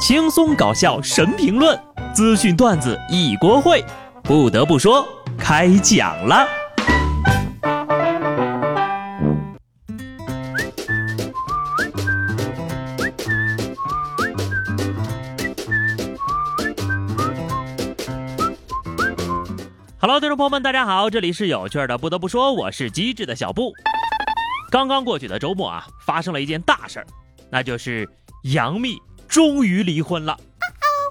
轻松搞笑神评论，资讯段子一锅烩。不得不说，开讲了。Hello，听众朋友们，大家好，这里是有趣的。不得不说，我是机智的小布。刚刚过去的周末啊，发生了一件大事儿，那就是杨幂终于离婚了。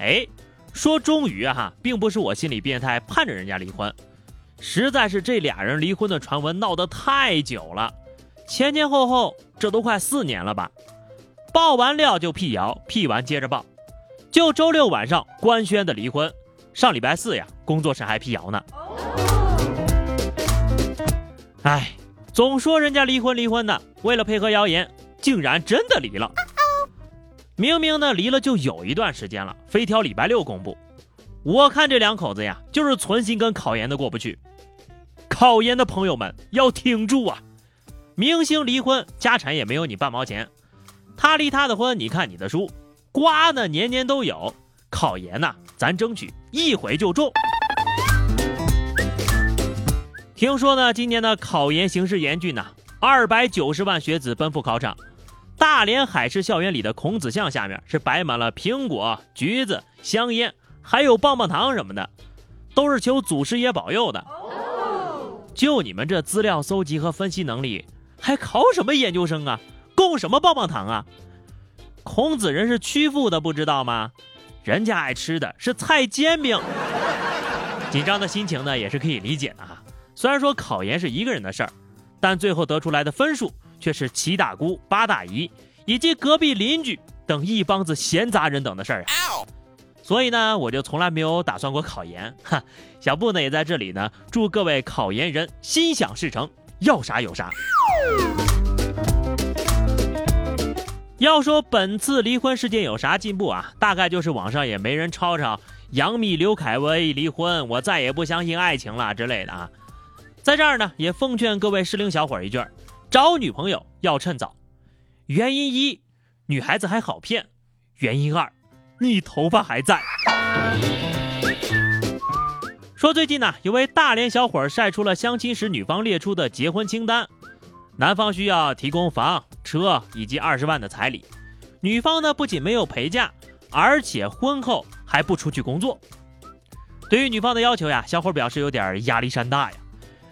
哎，说终于啊哈，并不是我心理变态盼着人家离婚，实在是这俩人离婚的传闻闹得太久了，前前后后这都快四年了吧。爆完料就辟谣，辟完接着爆，就周六晚上官宣的离婚。上礼拜四呀，工作室还辟谣呢。哎，总说人家离婚离婚的，为了配合谣言，竟然真的离了。明明呢离了就有一段时间了，非挑礼拜六公布。我看这两口子呀，就是存心跟考研的过不去。考研的朋友们要挺住啊！明星离婚，家产也没有你半毛钱；他离他的婚，你看你的书，瓜呢年年都有。考研呐，咱争取一回就中。听说呢，今年的考研形势严峻呐，二百九十万学子奔赴考场。大连海事校园里的孔子像下面是摆满了苹果、橘子、香烟，还有棒棒糖什么的，都是求祖师爷保佑的。就你们这资料搜集和分析能力，还考什么研究生啊？供什么棒棒糖啊？孔子人是曲阜的，不知道吗？人家爱吃的是菜煎饼，紧张的心情呢也是可以理解的哈。虽然说考研是一个人的事儿，但最后得出来的分数却是七大姑八大姨以及隔壁邻居等一帮子闲杂人等的事儿啊。所以呢，我就从来没有打算过考研哈。小布呢也在这里呢，祝各位考研人心想事成，要啥有啥。要说本次离婚事件有啥进步啊？大概就是网上也没人吵吵杨幂刘恺威离婚，我再也不相信爱情了之类的啊。在这儿呢，也奉劝各位适龄小伙一句：找女朋友要趁早。原因一，女孩子还好骗；原因二，你头发还在。说最近呢，有位大连小伙晒出了相亲时女方列出的结婚清单。男方需要提供房、车以及二十万的彩礼，女方呢不仅没有陪嫁，而且婚后还不出去工作。对于女方的要求呀，小伙表示有点压力山大呀。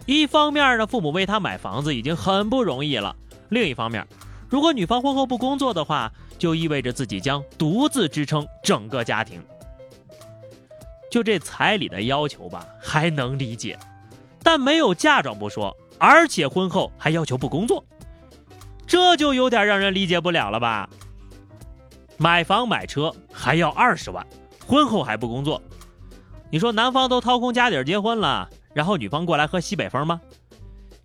一方面呢，父母为他买房子已经很不容易了；另一方面，如果女方婚后不工作的话，就意味着自己将独自支撑整个家庭。就这彩礼的要求吧，还能理解，但没有嫁妆不说。而且婚后还要求不工作，这就有点让人理解不了了吧？买房买车还要二十万，婚后还不工作，你说男方都掏空家底结婚了，然后女方过来喝西北风吗？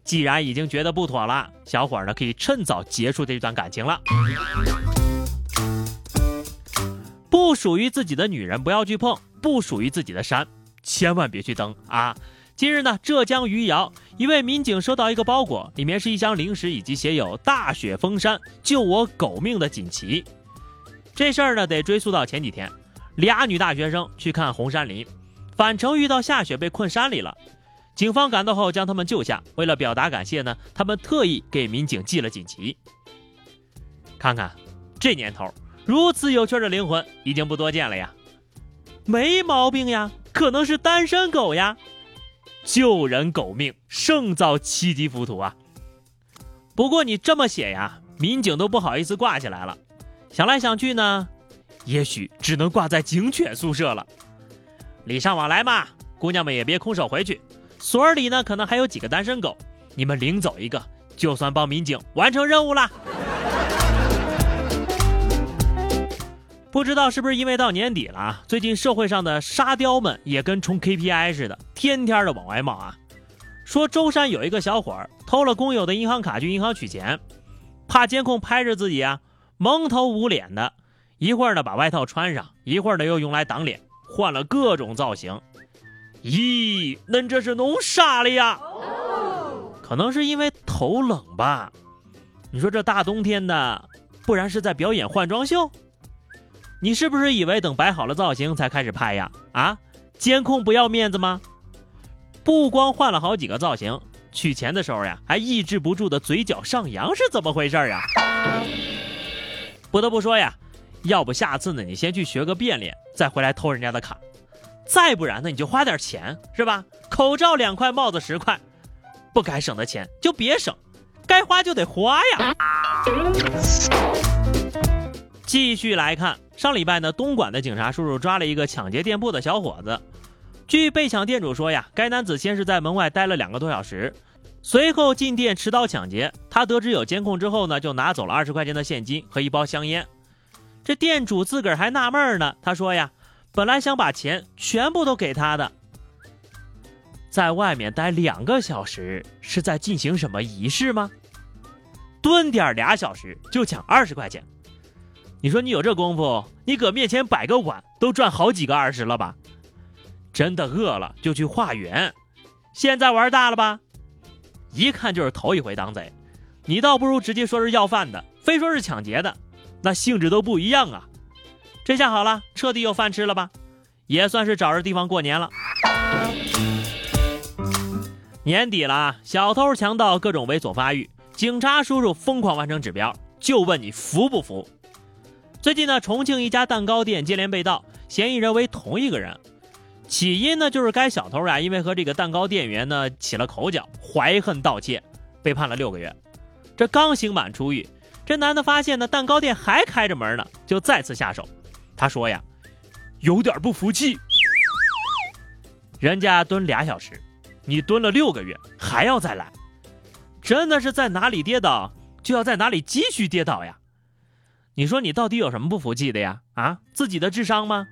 既然已经觉得不妥了，小伙呢可以趁早结束这段感情了。不属于自己的女人不要去碰，不属于自己的山千万别去登啊！近日呢，浙江余姚一位民警收到一个包裹，里面是一箱零食以及写有“大雪封山，救我狗命”的锦旗。这事儿呢，得追溯到前几天，俩女大学生去看红山林，返程遇到下雪被困山里了。警方赶到后将他们救下，为了表达感谢呢，他们特意给民警寄了锦旗。看看这年头，如此有趣的灵魂已经不多见了呀。没毛病呀，可能是单身狗呀。救人狗命，胜造七级浮屠啊！不过你这么写呀，民警都不好意思挂起来了。想来想去呢，也许只能挂在警犬宿舍了。礼尚往来嘛，姑娘们也别空手回去。所里呢，可能还有几个单身狗，你们领走一个，就算帮民警完成任务了。不知道是不是因为到年底了，最近社会上的沙雕们也跟冲 KPI 似的，天天的往外冒啊。说舟山有一个小伙偷了工友的银行卡去银行取钱，怕监控拍着自己啊，蒙头捂脸的，一会儿呢把外套穿上，一会儿呢又用来挡脸，换了各种造型。咦，恁这是弄啥了呀？可能是因为头冷吧？你说这大冬天的，不然是在表演换装秀？你是不是以为等摆好了造型才开始拍呀？啊，监控不要面子吗？不光换了好几个造型，取钱的时候呀，还抑制不住的嘴角上扬，是怎么回事呀？不得不说呀，要不下次呢，你先去学个变脸，再回来偷人家的卡；再不然呢，你就花点钱，是吧？口罩两块，帽子十块，不该省的钱就别省，该花就得花呀。继续来看，上礼拜呢，东莞的警察叔叔抓了一个抢劫店铺的小伙子。据被抢店主说呀，该男子先是在门外待了两个多小时，随后进店持刀抢劫。他得知有监控之后呢，就拿走了二十块钱的现金和一包香烟。这店主自个儿还纳闷呢，他说呀，本来想把钱全部都给他的，在外面待两个小时是在进行什么仪式吗？蹲点俩小时就抢二十块钱，你说你有这功夫，你搁面前摆个碗都赚好几个二十了吧？真的饿了就去化缘，现在玩大了吧？一看就是头一回当贼，你倒不如直接说是要饭的，非说是抢劫的，那性质都不一样啊！这下好了，彻底有饭吃了吧？也算是找着地方过年了。年底了，小偷强盗各种猥琐发育，警察叔叔疯狂完成指标，就问你服不服？最近呢，重庆一家蛋糕店接连被盗，嫌疑人为同一个人。起因呢，就是该小偷呀，因为和这个蛋糕店员呢起了口角，怀恨盗窃，被判了六个月。这刚刑满出狱，这男的发现呢蛋糕店还开着门呢，就再次下手。他说呀，有点不服气，人家蹲俩小时，你蹲了六个月，还要再来，真的是在哪里跌倒就要在哪里继续跌倒呀？你说你到底有什么不服气的呀？啊，自己的智商吗？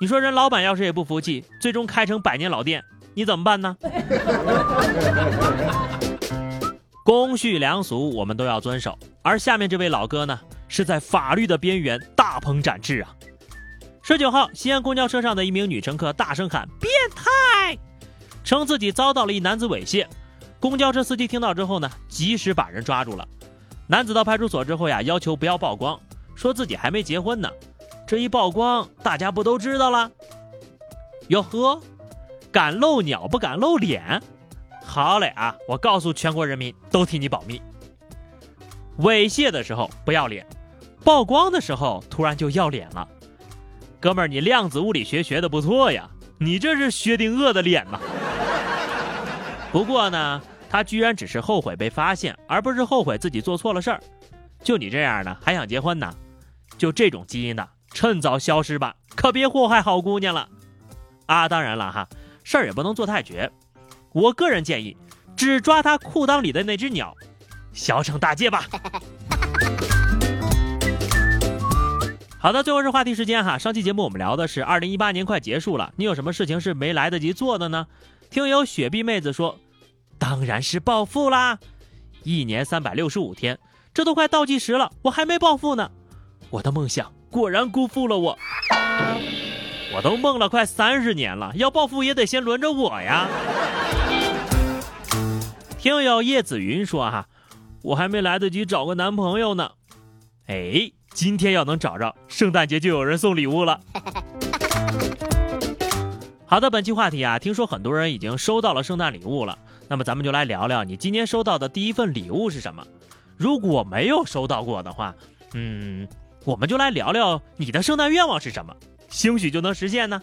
你说人老板要是也不服气，最终开成百年老店，你怎么办呢？公序良俗我们都要遵守，而下面这位老哥呢，是在法律的边缘大鹏展翅啊！十九号，西安公交车上的一名女乘客大声喊“变态”，称自己遭到了一男子猥亵。公交车司机听到之后呢，及时把人抓住了。男子到派出所之后呀，要求不要曝光，说自己还没结婚呢。这一曝光，大家不都知道了？哟呵，敢露鸟不敢露脸，好嘞啊！我告诉全国人民，都替你保密。猥亵的时候不要脸，曝光的时候突然就要脸了。哥们儿，你量子物理学学的不错呀，你这是薛定谔的脸呐。不过呢，他居然只是后悔被发现，而不是后悔自己做错了事儿。就你这样的，还想结婚呢？就这种基因的。趁早消失吧，可别祸害好姑娘了。啊，当然了哈，事儿也不能做太绝。我个人建议，只抓他裤裆里的那只鸟，小惩大戒吧。好的，最后是话题时间哈。上期节目我们聊的是二零一八年快结束了，你有什么事情是没来得及做的呢？听友雪碧妹子说，当然是暴富啦！一年三百六十五天，这都快倒计时了，我还没暴富呢。我的梦想。果然辜负了我，我都梦了快三十年了，要暴富也得先轮着我呀。听友叶子云说哈，我还没来得及找个男朋友呢，哎，今天要能找着，圣诞节就有人送礼物了。好的，本期话题啊，听说很多人已经收到了圣诞礼物了，那么咱们就来聊聊你今年收到的第一份礼物是什么？如果没有收到过的话，嗯。我们就来聊聊你的圣诞愿望是什么，兴许就能实现呢。